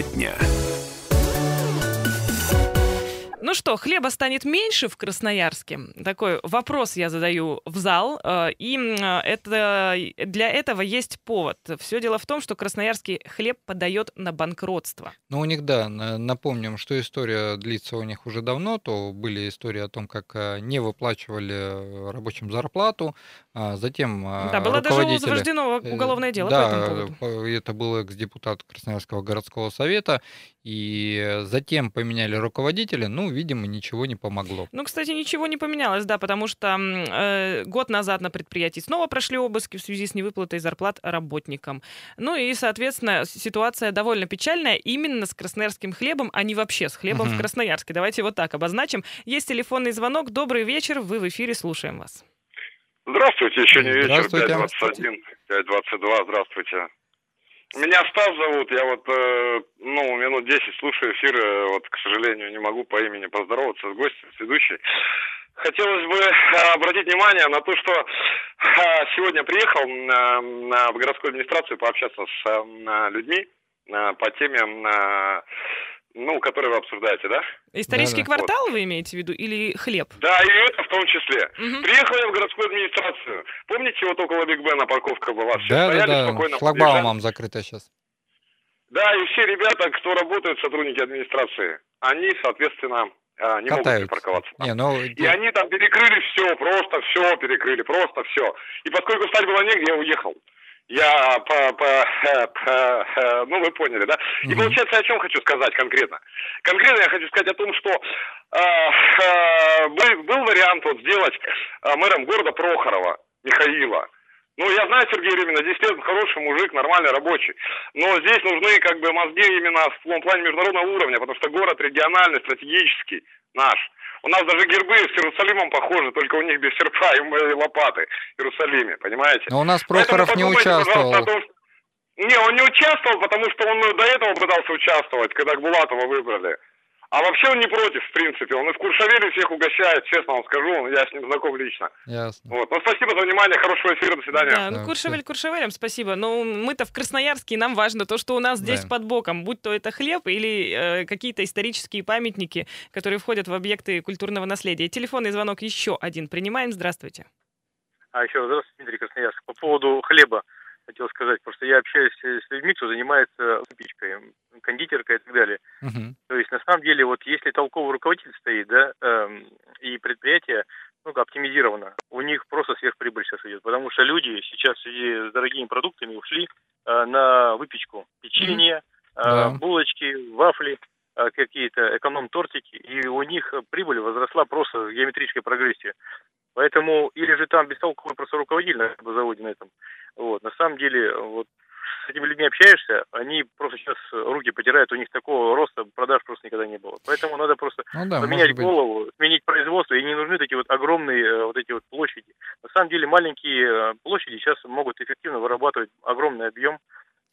Тема дня. Ну что, хлеба станет меньше в Красноярске? Такой вопрос я задаю в зал. э, И м, это, для этого есть повод. Все дело в том, что красноярский хлеб подает на банкротство. Ну, у них, да, на- напомним, что история длится у них уже давно, то были истории о том, как э, не выплачивали э, рабочим зарплату, а затем э, Да, было даже Э, уголовное дело да, по этому поводу. по- это был экс-депутат Красноярского городского совета, и затем поменяли руководителя, ну, видимо, ничего не помогло. Ну, кстати, ничего не поменялось, да, потому что э, год назад на предприятии снова прошли обыски в связи с невыплатой зарплат работникам. Ну и, соответственно, ситуация довольно печальная именно с красноярским хлебом, а не вообще с хлебом в Мгм. Красноярске. Давайте вот так обозначим. Есть телефонный звонок. Добрый вечер, вы в эфире, слушаем вас. Здравствуйте, еще не вечер, Здравствуйте. 5.21, 5.22, здравствуйте. Меня Стас зовут, я вот, э, ну, минут 10 слушаю эфир, э, вот, к сожалению, не могу по имени поздороваться с гостем, с ведущей. Хотелось бы э, обратить внимание на то, что э, сегодня приехал в городскую администрацию пообщаться с людьми по теме, ну, которые вы обсуждаете, да? Исторический Да-да. квартал вы имеете в виду или хлеб? Да, и это в том числе. Мгм. Приехал я в городскую администрацию. Помните, вот около Биг Бена парковка была? Все Да, стояли да, да, спокойно. шлагбаумом закрыто сейчас. Да, и все ребята, кто работают, сотрудники администрации, они, соответственно, а, не могут Катаются. припарковаться. там. Не, ну, И они там перекрыли все, просто все перекрыли, просто все. И поскольку встать было негде, я уехал. Я по, по, э, по, э, ну вы поняли, да? И получается, о чем хочу сказать конкретно. Конкретно я хочу сказать о том, что э, э, был, был вариант вот сделать э, мэром города Прохорова Михаила. Ну, я знаю Сергея Рюмина, здесь он хороший мужик, нормальный, рабочий. Но здесь нужны как бы мозги именно в плане международного уровня, потому что город региональный, стратегический наш. У нас даже гербы с Иерусалимом похожи, только у них без серпа и лопаты в Иерусалиме, понимаете? но у нас Поэтому Прохоров не подумайте, пожалуйста, участвовал. о том, что- Не, он не участвовал, потому что он до этого пытался участвовать, когда Булатова выбрали. А вообще он не против, в принципе. Он и в Куршавеле всех угощает, честно вам скажу, я с ним знаком лично. Ясно. Вот. Ну, спасибо за внимание, хорошего эфира, до свидания. Да, ну Да, Куршевель Куршевелем, спасибо. Но мы-то в Красноярске, и нам важно то, что у нас здесь Да. под боком, будь то это хлеб или э, какие-то исторические памятники, которые входят в объекты культурного наследия. Телефонный звонок еще один принимаем. Здравствуйте. А еще раз, здравствуйте, Дмитрий Красноярск. По поводу хлеба хотел сказать, просто я общаюсь с людьми, кто занимается выпечкой, кондитеркой и так далее. Мгм. То есть, на самом деле, вот если толковый руководитель стоит, да, эм, и предприятие, ну, оптимизировано, у них просто сверхприбыль сейчас идет, потому что люди сейчас в связи с дорогими продуктами ушли э, на выпечку. Печенье, э, Да. булочки, вафли, э, какие-то эконом-тортики, и у них прибыль возросла просто в геометрической прогрессии. Поэтому, или же там бестолковый просто руководитель на этом заводе на этом. Вот. На самом деле, вот с этими людьми общаешься, они просто сейчас руки потирают, у них такого роста продаж просто никогда не было. Поэтому надо просто Ну да, поменять голову, сменить производство, и не нужны такие вот огромные э, вот эти вот площади. На самом деле маленькие э, площади сейчас могут эффективно вырабатывать огромный объем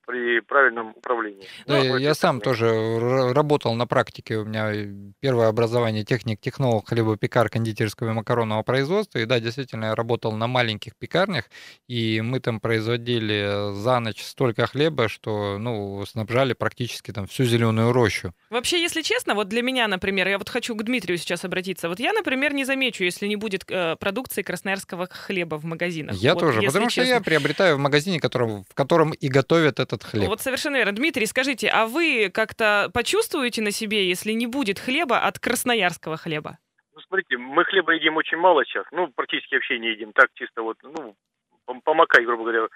при правильном управлении. Да, Ну, я- вот я это сам тоже работал на практике. У меня первое образование техник-технолог хлебопекар кондитерского и макаронного производства. И да, действительно, я работал на маленьких пекарнях, и мы там производили за ночь столько хлеба, что, ну, снабжали практически там всю зеленую рощу. Вообще, если честно, вот для меня, например, я вот хочу к Дмитрию сейчас обратиться. Вот я, например, не замечу, если не будет э, продукции красноярского хлеба в магазинах. Я Вот тоже, потому что честно. я приобретаю в магазине, котором, в котором и готовят этот хлеб. Вот совершенно верно. Дмитрий, скажите, а вы как-то почувствуете на себе, если не будет хлеба от красноярского хлеба? Ну, смотрите, мы хлеба едим очень мало сейчас, ну, практически вообще не едим, так чисто вот, ну, пом- помакать, грубо говоря.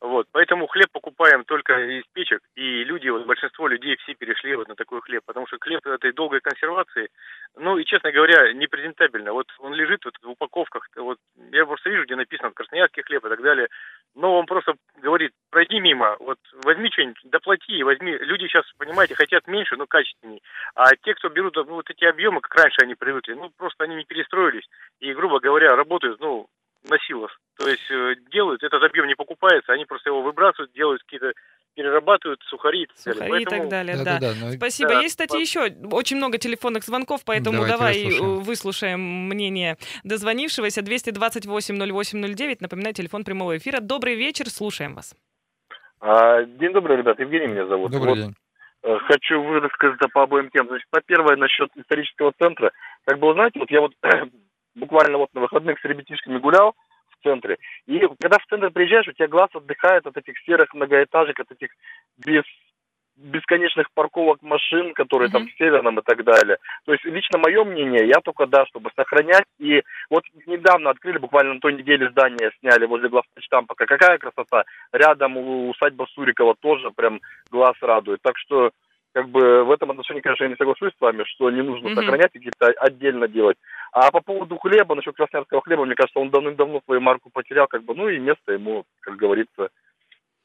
Вот, поэтому хлеб покупаем только из печек, и люди, вот большинство людей все перешли вот на такой хлеб, потому что хлеб этой долгой консервации, ну, и, честно говоря, непрезентабельно. Вот он лежит вот в упаковках, вот, я просто вижу, где написано красноярский хлеб и так далее, но он просто говорит, пройди мимо, вот, возьми что-нибудь, доплати, возьми. Люди сейчас, понимаете, хотят меньше, но качественней. А те, кто берут ну, вот эти объемы, как раньше они привыкли, ну, просто они не перестроились. И, грубо говоря, работают, ну, на силах. То есть э, делают, этот объем не покупается, они просто его выбрасывают, делают какие-то, перерабатывают сухари и так далее. Сухари Поэтому- так далее, да. Да-да-да, ну, Спасибо. Да, Есть, кстати, по- еще очень много телефонных звонков, поэтому Давайте давай выслушаем. э, выслушаем мнение дозвонившегося. 228-08-09. Напоминаю, телефон прямого эфира. Добрый вечер, слушаем вас. А, День добрый, ребят. Евгений меня зовут. Добрый Вот, день. э, хочу высказаться по обоим темам. Значит, по первое, насчет исторического центра. Как бы, знаете, вот я вот буквально вот на выходных с ребятишками гулял в центре, и когда в центр приезжаешь, у тебя глаз отдыхает от этих серых многоэтажек, от этих без бесконечных парковок машин, которые mm-hmm. там в Северном и так далее. То есть лично мое мнение, я только да, чтобы сохранять. И вот недавно открыли, буквально на той неделе здание сняли возле главпочтампа. Какая красота. Рядом усадьба Сурикова тоже прям глаз радует. Так что как бы в этом отношении, конечно, я не соглашусь с вами, что не нужно mm-hmm. сохранять и какие-то отдельно делать. А по поводу хлеба, насчет красноярского хлеба, мне кажется, он давным-давно свою марку потерял, как бы, ну и место ему, как говорится,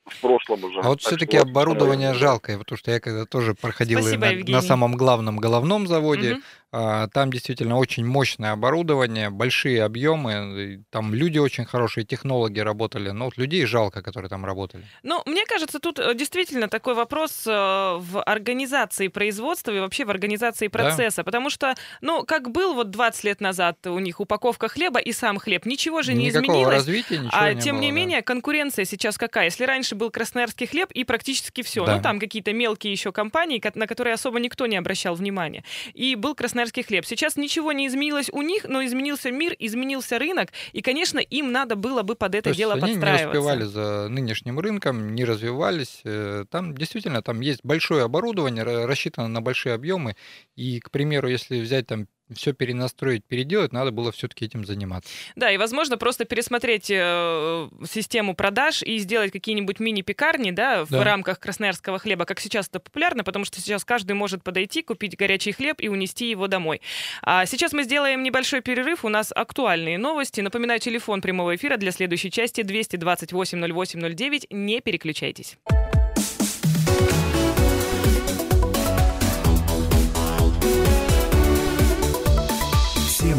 в прошлом уже. А вот все-таки оборудование жалкое, потому что я когда тоже проходил Спасибо, на, на самом главном головном заводе, угу. А, там действительно очень мощное оборудование, большие объемы, там люди очень хорошие, технологи работали, но вот людей жалко, которые там работали. Ну, мне кажется, тут э, действительно такой вопрос э, в организации производства и вообще в организации процесса, да? потому что, ну, как был вот 20 лет назад у них упаковка хлеба и сам хлеб, ничего же не Никакого изменилось. развития, ничего а не тем было, не да. менее, конкуренция сейчас какая? Если раньше был красноярский хлеб и практически все, Да. ну, там какие-то мелкие еще компании, ко- на которые особо никто не обращал внимания, и был красноярский хлеб. Сейчас ничего не изменилось у них, но изменился мир, изменился рынок, и, конечно, им надо было бы под это То дело они не подстраиваться. успевали за нынешним рынком, не развивались. Э, Там действительно там есть большое оборудование, ра- рассчитано на большие объемы. И, к примеру, если взять там все перенастроить, переделать, надо было все-таки этим заниматься. Да, и, возможно, просто пересмотреть э, систему продаж и сделать какие-нибудь мини-пекарни, да, в Да. рамках красноярского хлеба, как сейчас это популярно, потому что сейчас каждый может подойти, купить горячий хлеб и унести его домой. А сейчас мы сделаем небольшой перерыв, у нас актуальные новости. Напоминаю, телефон прямого эфира для следующей части 228 08 09. Не переключайтесь.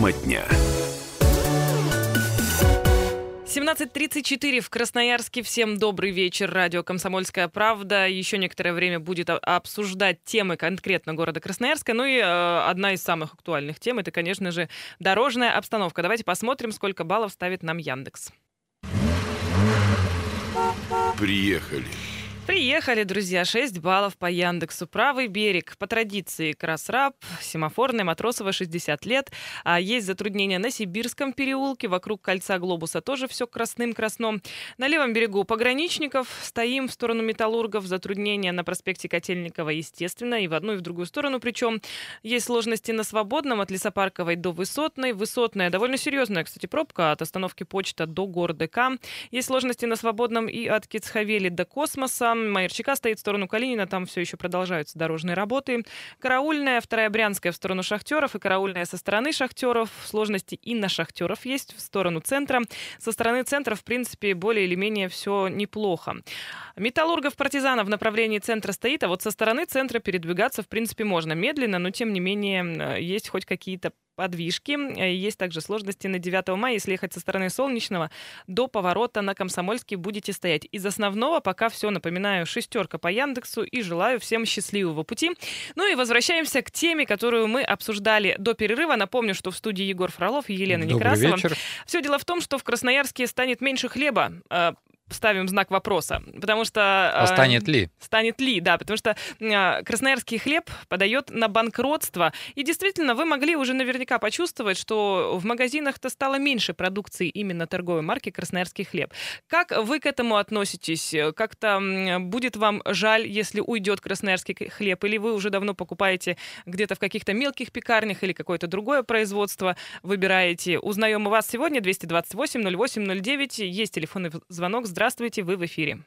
Тема дня. 17.34 в Красноярске. Всем добрый вечер. Радио «Комсомольская правда». Еще некоторое время будет обсуждать темы конкретно города Красноярска. Ну и э, одна из самых актуальных тем – это, конечно же, дорожная обстановка. Давайте посмотрим, сколько баллов ставит нам Яндекс. Приехали. Приехали, друзья, 6 баллов по Яндексу. Правый берег. По традиции Красраб, Семафорный, Матросова, 60 лет. А есть затруднения на Сибирском переулке. Вокруг кольца Глобуса тоже все красным-красном. На левом берегу пограничников. Стоим в сторону Металлургов. Затруднения на проспекте Котельникова, естественно, и в одну, и в другую сторону. Причем есть сложности на Свободном от Лесопарковой до Высотной. Высотная довольно серьезная, кстати, пробка от остановки почта до Гордыка. Есть сложности на Свободном и от Кицхавели до Космоса. Майерчика стоит в сторону Калинина, там все еще продолжаются дорожные работы. Караульная, вторая Брянская в сторону шахтеров и караульная со стороны шахтеров. Сложности и на шахтеров есть в сторону центра. Со стороны центра, в принципе, более или менее все неплохо. Металлургов партизанов в направлении центра стоит, а вот со стороны центра передвигаться, в принципе, можно медленно, но тем не менее есть хоть какие-то подвижки. Э, Есть также сложности на 9 мая. Если ехать со стороны Солнечного, до поворота на Комсомольский будете стоять. Из основного пока все. Напоминаю, шестерка по Яндексу и желаю всем счастливого пути. Ну и возвращаемся к теме, которую мы обсуждали до перерыва. Напомню, что в студии Егор Фролов и Елена Добрый Некрасова. вечер. Все дело в том, что в Красноярске станет меньше хлеба. Ставим знак вопроса, потому что... А э, станет ли? Станет ли, да, потому что э, красноярский хлеб подает на банкротство. И действительно, вы могли уже наверняка почувствовать, что в магазинах-то стало меньше продукции именно торговой марки «Красноярский хлеб». Как вы к этому относитесь? Как-то будет вам жаль, если уйдет красноярский хлеб? Или вы уже давно покупаете где-то в каких-то мелких пекарнях или какое-то другое производство выбираете? Узнаем у вас сегодня 228 08 09. Есть телефонный звонок. Здравствуйте, вы в эфире.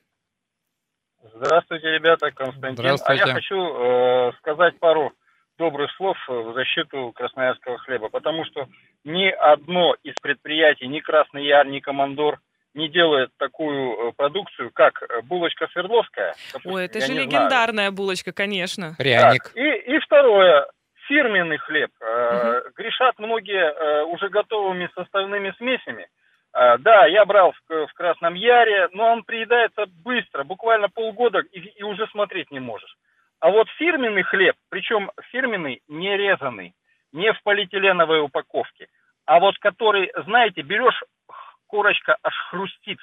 Здравствуйте, ребята, Константин. Здравствуйте. А я хочу э, сказать пару добрых слов э, в защиту красноярского хлеба, потому что ни одно из предприятий, ни Красный Яр, ни Командор не делает такую э, продукцию, как э, булочка Свердловская. допустим, Ой, это же не знаю. легендарная булочка, конечно. Пряник. Так, и, и второе, фирменный хлеб. Э, Грешат многие э, уже готовыми составными смесями. Э, да, я брал в, в Красном Яре, но он приедается быстро, буквально полгода, и, и уже смотреть не можешь. А вот фирменный хлеб, причем фирменный не резанный, не в полиэтиленовой упаковке, а вот который, знаете, берешь, корочка аж хрустит.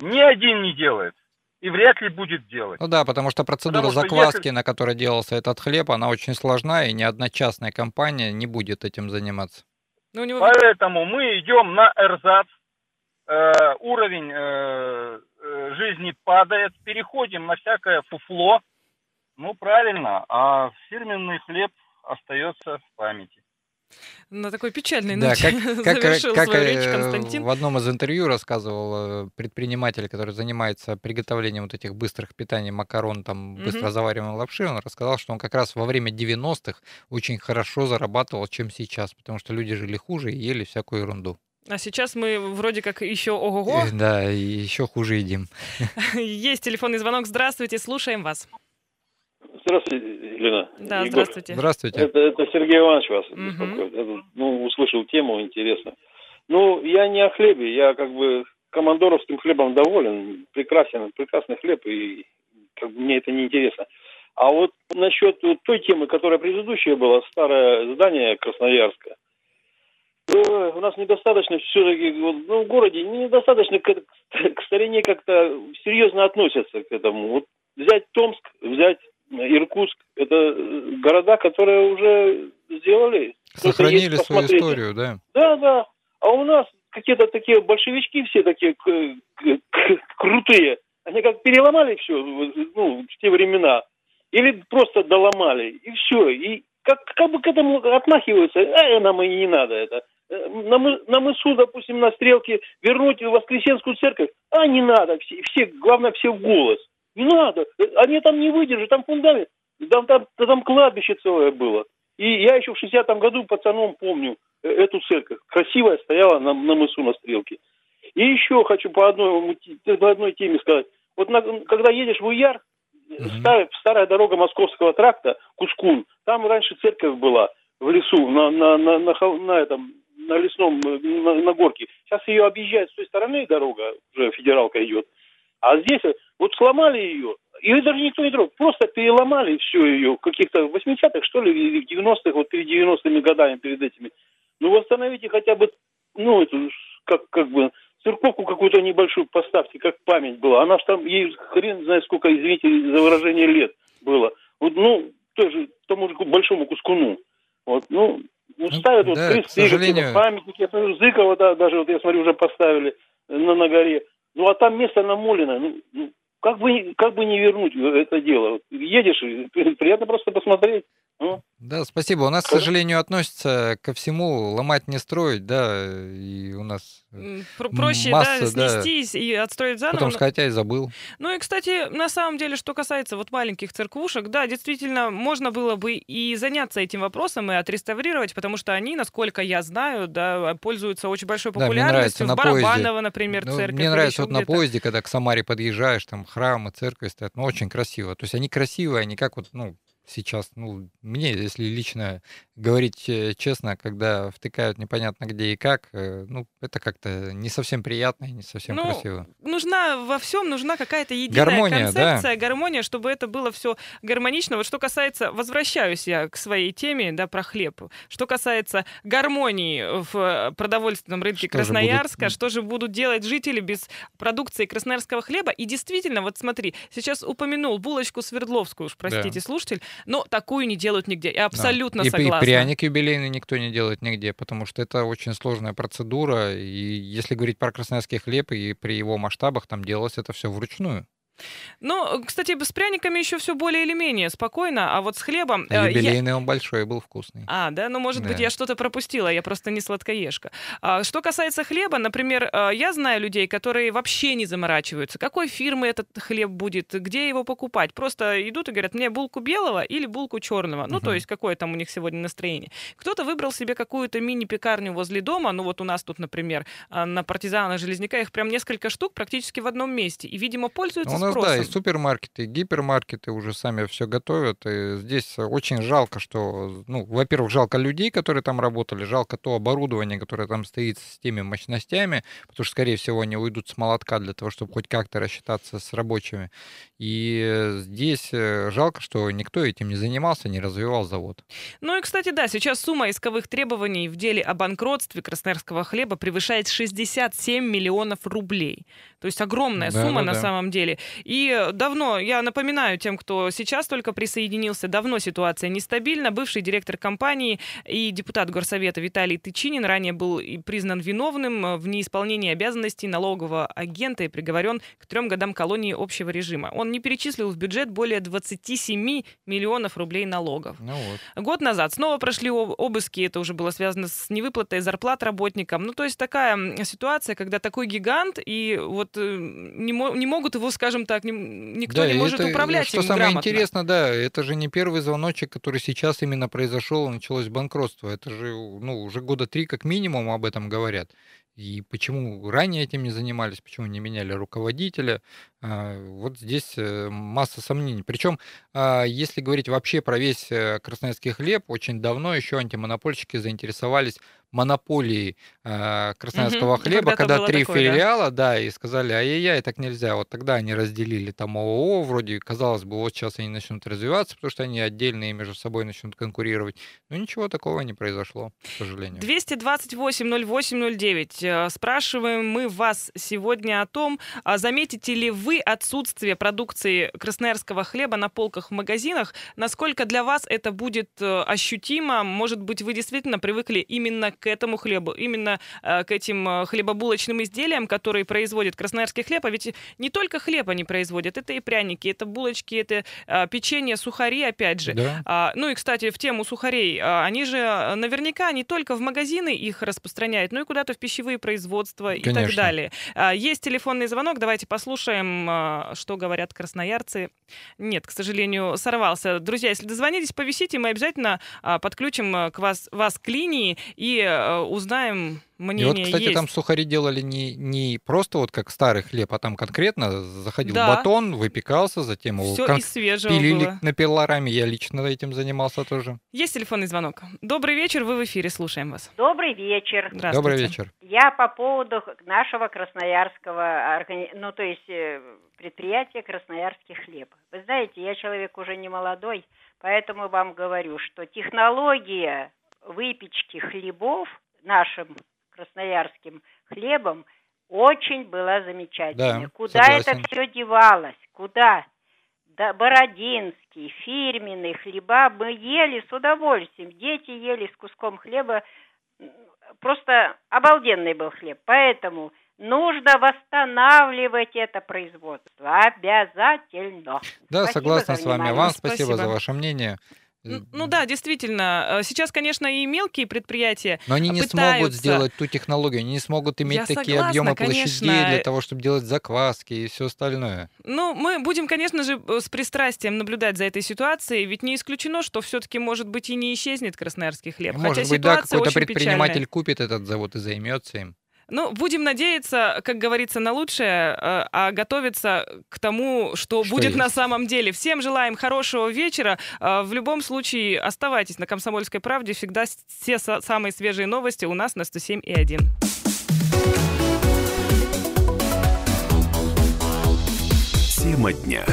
Ни один не делает. и вряд ли будет делать. Ну да, потому что процедура Потому что закваски, если- на которой делался этот хлеб, она очень сложна, и ни одна частная компания не будет этим заниматься. Ну, него Поэтому мы идем на эрзац, уровень э, э, жизни падает, переходим на всякое фуфло. Ну, правильно, а фирменный хлеб остается в памяти. на такой печальной Да, ноте как, как, завершил как, свою э, речь Константин. в одном из интервью рассказывал э, предприниматель, который занимается приготовлением вот этих быстрых питаний, макарон, там, быстро Мгм. завариваемой лапши, он рассказал, что он как раз во время 90-х очень хорошо зарабатывал, чем сейчас, потому что люди жили хуже и ели всякую ерунду. А сейчас мы вроде как еще ого-го. Э, Да, еще хуже едим. Есть телефонный звонок. Здравствуйте, слушаем вас. Здравствуйте, Елена. Да, Егор. здравствуйте. Здравствуйте. Это, это Сергей Иванович вас Мгм. беспокоит. Это, ну, услышал тему, интересно. Ну, я не о хлебе, я как бы командоровским хлебом доволен. Прекрасен, прекрасный хлеб, и как бы мне это не интересно. А вот насчет вот той темы, которая предыдущая была, старое здание Красноярска, у нас недостаточно все-таки, ну, в городе недостаточно к, к старине как-то серьезно относятся к этому. Вот взять Томск, взять Иркутск, это э, города, которые уже сделали. Сохранили свою историю, да. Да, да. А у нас какие-то такие большевички все такие крутые. Они как переломали все, ну, в те времена. Или просто доломали, и все. И как, как бы к этому отмахиваются, а нам и не надо это. Э, На, на мысу, допустим, на стрелке вернуть в Воскресенскую церковь, а не надо, все, все, главное, все в голос. Не надо, Э, они там не выдержат, там фундамент, там, там, там кладбище целое было. И я еще в 60-м году пацаном помню э, эту церковь. Красивая стояла на, на мысу на стрелке. И еще хочу по одной, по одной теме сказать. Вот на- когда едешь в Уяр, Мгм. старая, старая дорога Московского тракта, Кускун, там раньше церковь была в лесу, на, на, на, на, хол- на этом, на лесном, э, на, на горке. Сейчас ее объезжает с той стороны дорога, уже федералка идет. А здесь э, вот сломали ее, ее даже никто не трогал, просто переломали все ее, в каких-то 80-х, что ли, или в 90-х, вот перед 90-ми годами, перед этими. Ну, восстановите хотя бы, ну, эту, как, как бы, церковку какую-то небольшую поставьте, как память была. Она ж там, ей хрен знает сколько, извините за выражение, лет было. Вот, ну, тоже тому же большому кускуну. Вот, ну, ну, Ну, ставят вот да, кресты, к сожалению- какие-то памятники. Зыкова, да, даже вот я смотрю, уже поставили на, на горе. Ну, а там место намолено. Ну, ну, как бы, как бы не вернуть это дело? Вот Едешь, приятно просто посмотреть. Ну, Да, спасибо. У нас, к сожалению, относятся ко всему ломать не строить, да, и у нас э, Проще, да, масса, да. снестись и отстроить заново. потом сказать, ай, забыл. Ну и, кстати, на самом деле, что касается вот маленьких церквушек, да, действительно, можно было бы и заняться этим вопросом и отреставрировать, потому что они, насколько я знаю, да, пользуются очень большой Да, мне популярностью. нравится В на поезде. Барабаново, например, Ну, церковь. мне нравится вот на поезде, когда к Самаре подъезжаешь, там храмы, церкви стоят, ну, очень красиво. То есть они красивые, они как вот, ну, сейчас, ну, мне, если лично говорить э, честно, когда втыкают непонятно где и как, э, ну, это как-то не совсем приятно и не совсем Ну, красиво. нужна во всем нужна какая-то единая Гармония, да. концепция, гармония, чтобы это было все гармонично. Вот что касается, возвращаюсь я к своей теме, да, про хлеб. Что касается гармонии в продовольственном рынке Что же будут, Красноярска, что же будут делать жители без продукции красноярского хлеба? И действительно, вот смотри, сейчас упомянул булочку Свердловскую, уж простите, слушатель, но такую не делают нигде. Я Да. абсолютно и, и согласна. пряник юбилейный никто не делает нигде, потому что это очень сложная процедура. И если говорить про красноярский хлеб, и при его масштабах там делалось это все вручную. Ну, кстати, с пряниками еще все более или менее спокойно, а вот с хлебом... Э, я- юбилейный он большой был вкусный. А, да, ну, может быть, Да. я что-то пропустила, я просто не сладкоежка. А, что касается хлеба, например, а, я знаю людей, которые вообще не заморачиваются, какой фирмы этот хлеб будет, где его покупать. Просто идут и говорят, мне булку белого или булку черного. Ну, то Мгм. есть, какое там у них сегодня настроение. Кто-то выбрал себе какую-то мини-пекарню возле дома, ну, вот у нас тут, например, а, на партизана Железняка их прям несколько штук практически в одном месте. И, видимо, пользуются У нас, спросом. да, и супермаркеты, и гипермаркеты уже сами все готовят. И здесь очень жалко, что, ну, во-первых, жалко людей, которые там работали, жалко то оборудование, которое там стоит с теми мощностями, потому что, скорее всего, они уйдут с молотка для того, чтобы хоть как-то рассчитаться с рабочими. И здесь э, жалко, что никто этим не занимался, не развивал завод. Ну и, кстати, да, сейчас сумма исковых требований в деле о банкротстве красноярского хлеба превышает 67 миллионов рублей. То есть огромная Да, сумма да, на да. самом деле. И давно, я напоминаю тем, кто сейчас только присоединился, давно ситуация нестабильна. Бывший директор компании и депутат Горсовета Виталий Тычинин ранее был признан виновным в неисполнении обязанностей налогового агента и приговорен к трем годам колонии общего режима. Он не перечислил в бюджет более 27 миллионов рублей налогов. Ну вот. Год назад снова прошли об- обыски, это уже было связано с невыплатой зарплат работникам. Ну, то есть такая ситуация, когда такой гигант, и вот э, не, мо- не могут его, скажем так, не- никто Да, не может это, управлять Что им самое грамотно. интересное, да, это же не первый звоночек, который сейчас именно произошел, началось банкротство. Это же, ну, уже года три как минимум об этом говорят. И почему ранее этим не занимались, почему не меняли руководителя, а, вот здесь э, масса сомнений. Причем, а, если говорить вообще про весь э, красноярский хлеб, очень давно еще антимонопольщики заинтересовались монополией а, красноярского Мгм, хлеба, когда три такое, да. филиала, да, и сказали, ай-яй-яй, так нельзя. Вот тогда они разделили там ООО, вроде, казалось бы, вот сейчас они начнут развиваться, потому что они отдельные между собой начнут конкурировать. Но ничего такого не произошло, к сожалению. 228-08-09. Э, Спрашиваем мы вас сегодня о том, а заметите ли вы отсутствие продукции красноярского хлеба на полках в магазинах? Насколько для вас это будет э, ощутимо? Может быть, вы действительно привыкли именно к этому хлебу, именно э, к этим хлебобулочным изделиям, которые производит красноярский хлеб? А ведь не только хлеб они производят, это и пряники, это булочки, это печенье, сухари, опять же. Да. А, ну и, кстати, в тему сухарей. а, Они же наверняка не только в магазины их распространяют, но и куда-то в пищевые производства и так Конечно. далее. А, Есть телефонный звонок. Давайте послушаем, а, что говорят красноярцы. Нет, к сожалению, сорвался. Друзья, если дозвонитесь, повисите, мы обязательно а, подключим к вас, вас к линии и узнаем И мнение вот, кстати, есть. там сухари делали не, не просто вот как старый хлеб, а там конкретно заходил Да. батон, выпекался, затем его Все кон- из свежего пилили было. на пилораме. Я лично этим занимался тоже. Есть телефонный звонок. Добрый вечер, вы в эфире, слушаем вас. Добрый вечер. Здравствуйте. Добрый вечер. Я по поводу нашего красноярского, ну то есть э, предприятия Красноярский хлеб. Вы знаете, я человек уже не молодой, поэтому вам говорю, что технология выпечки хлебов нашим красноярским хлебом очень была замечательная. Да, Куда согласен. это все девалось? Куда? Да, Бородинский, фирменный хлеба мы ели с удовольствием. Дети ели с куском хлеба. Просто обалденный был хлеб. Поэтому нужно восстанавливать это производство. Обязательно. Да, Спасибо согласна с вами. Вам спасибо, Спасибо. за ваше мнение. Ну да, действительно. э, Сейчас, конечно, и мелкие предприятия Но они не пытаются. смогут сделать ту технологию, они не смогут иметь Я такие согласна, объемы площадей конечно. для того, чтобы делать закваски и все остальное. Ну, мы будем, конечно же, э, с пристрастием наблюдать за этой ситуацией, ведь не исключено, что все-таки, может быть, и не исчезнет красноярский хлеб. Может Хотя быть, да, какой-то предприниматель печальная. купит этот завод и займется им. Ну, будем надеяться, как говорится, на лучшее, э, а готовиться к тому, что, Что будет есть. на самом деле. Всем желаем хорошего вечера. Э, В любом случае, оставайтесь на «Комсомольской правде». Всегда все са- самые свежие новости у нас на 107 и 1. Тема дня.